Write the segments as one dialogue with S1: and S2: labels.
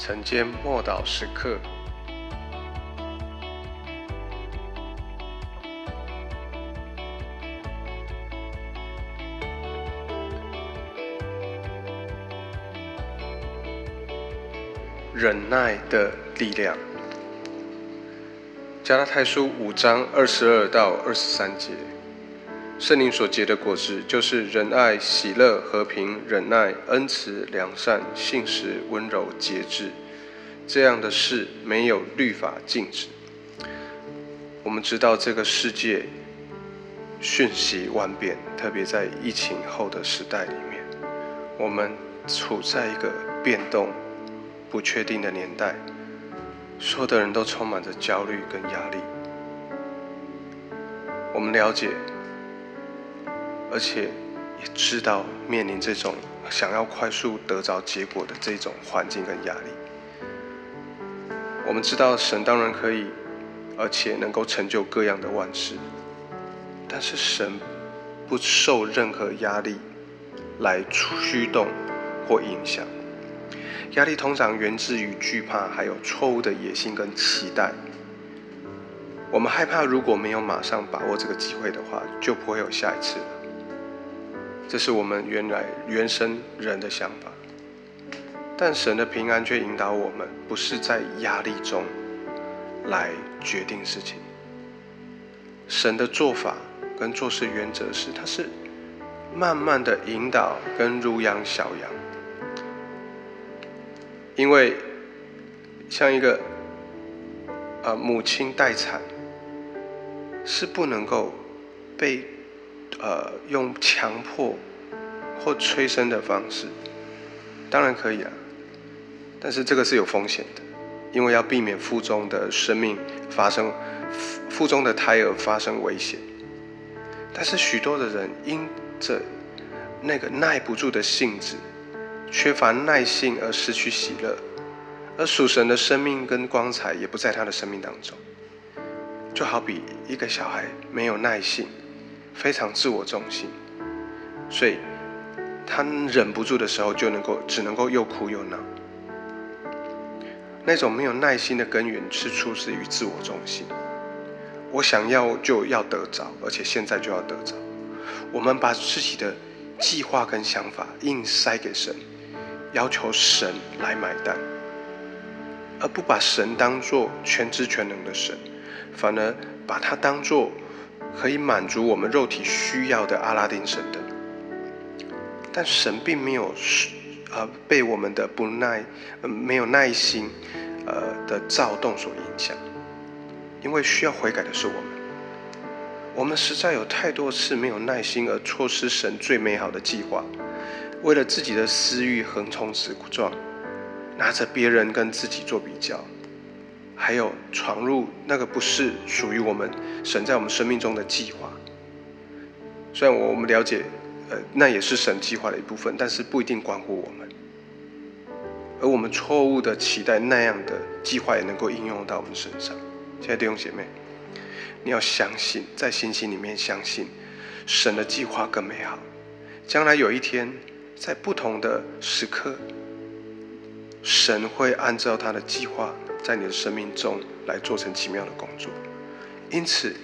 S1: 晨间默祷时刻。忍耐的力量。加拉太书五章二十二到二十三节，圣灵所结的果子，就是仁爱、喜乐、和平、忍耐、恩慈、良善、信实、温柔、节制。这样的事没有律法禁止。我们知道这个世界瞬息万变，特别在疫情后的时代里面，我们处在一个变动。不确定的年代，所有的人都充满着焦虑跟压力。我们了解，而且也知道面临这种想要快速得着结果的这种环境跟压力。我们知道神当然可以，而且能够成就各样的万事，但是神不受任何压力来驱动或影响。压力通常源自于惧怕，还有错误的野心跟期待。我们害怕，如果没有马上把握这个机会的话，就不会有下一次了。这是我们原来原生人的想法。但神的平安却引导我们，不是在压力中来决定事情。神的做法跟做事原则是，他是慢慢的引导跟如养小羊。因为像一个呃母亲待产，是不能够被呃用强迫或催生的方式，当然可以啊，但是这个是有风险的，因为要避免腹中的生命发生腹中的胎儿发生危险。但是许多的人因着那个耐不住的性子。缺乏耐性而失去喜乐，而属神的生命跟光彩也不在他的生命当中。就好比一个小孩没有耐性，非常自我中心，所以他忍不住的时候就能够只能够又哭又闹。那种没有耐心的根源是出自于自我中心。我想要就要得着，而且现在就要得着。我们把自己的计划跟想法硬塞给神。要求神来买单，而不把神当作全知全能的神，反而把它当作可以满足我们肉体需要的阿拉丁神灯。但神并没有呃被我们的不耐、没有耐心呃的躁动所影响，因为需要悔改的是我们。我们实在有太多次没有耐心而错失神最美好的计划。为了自己的私欲横冲直撞，拿着别人跟自己做比较，还有闯入那个不是属于我们神在我们生命中的计划。虽然我们了解，呃，那也是神计划的一部分，但是不一定关乎我们。而我们错误的期待那样的计划也能够应用到我们身上。亲爱的弟兄姐妹，你要相信，在信心里面相信神的计划更美好，将来有一天。在不同的时刻，神会按照他的计划，在你的生命中来做成奇妙的工作。因此，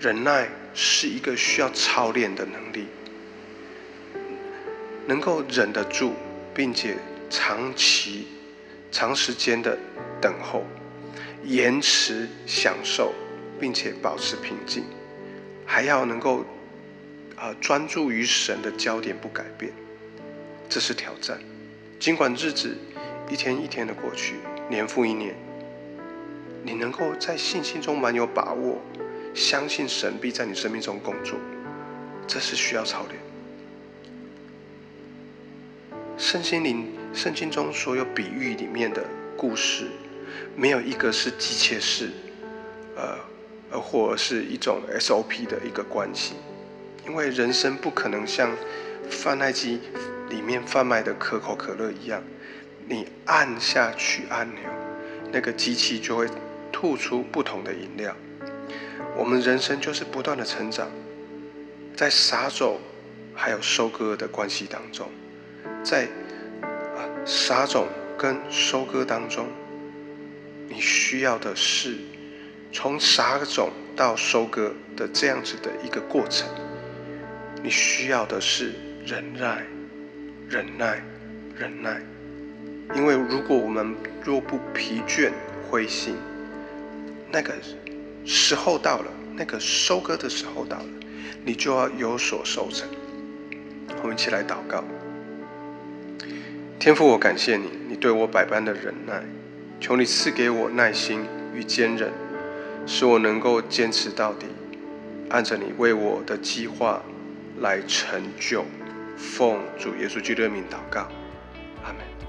S1: 忍耐是一个需要操练的能力，能够忍得住，并且长期、长时间的等候，延迟享受，并且保持平静，还要能够啊专注于神的焦点不改变。这是挑战，尽管日子一天一天的过去，年复一年，你能够在信心中蛮有把握，相信神必在你生命中工作，这是需要操练。圣经里，圣经中所有比喻里面的故事，没有一个是机械式，呃，呃，或是一种 SOP 的一个关系，因为人生不可能像贩卖机。里面贩卖的可口可乐一样，你按下去按钮，那个机器就会吐出不同的饮料。我们人生就是不断的成长，在撒种还有收割的关系当中，在啊撒种跟收割当中，你需要的是从撒种到收割的这样子的一个过程。你需要的是忍耐，忍耐，忍耐。因为如果我们若不疲倦灰心，那个时候到了，那个收割的时候到了，你就要有所收成。我们一起来祷告。天父，我感谢你，你对我百般的忍耐，求你赐给我耐心与坚韧，使我能够坚持到底，按着你为我的计划来成就。奉主耶稣基督的名祷告，阿门。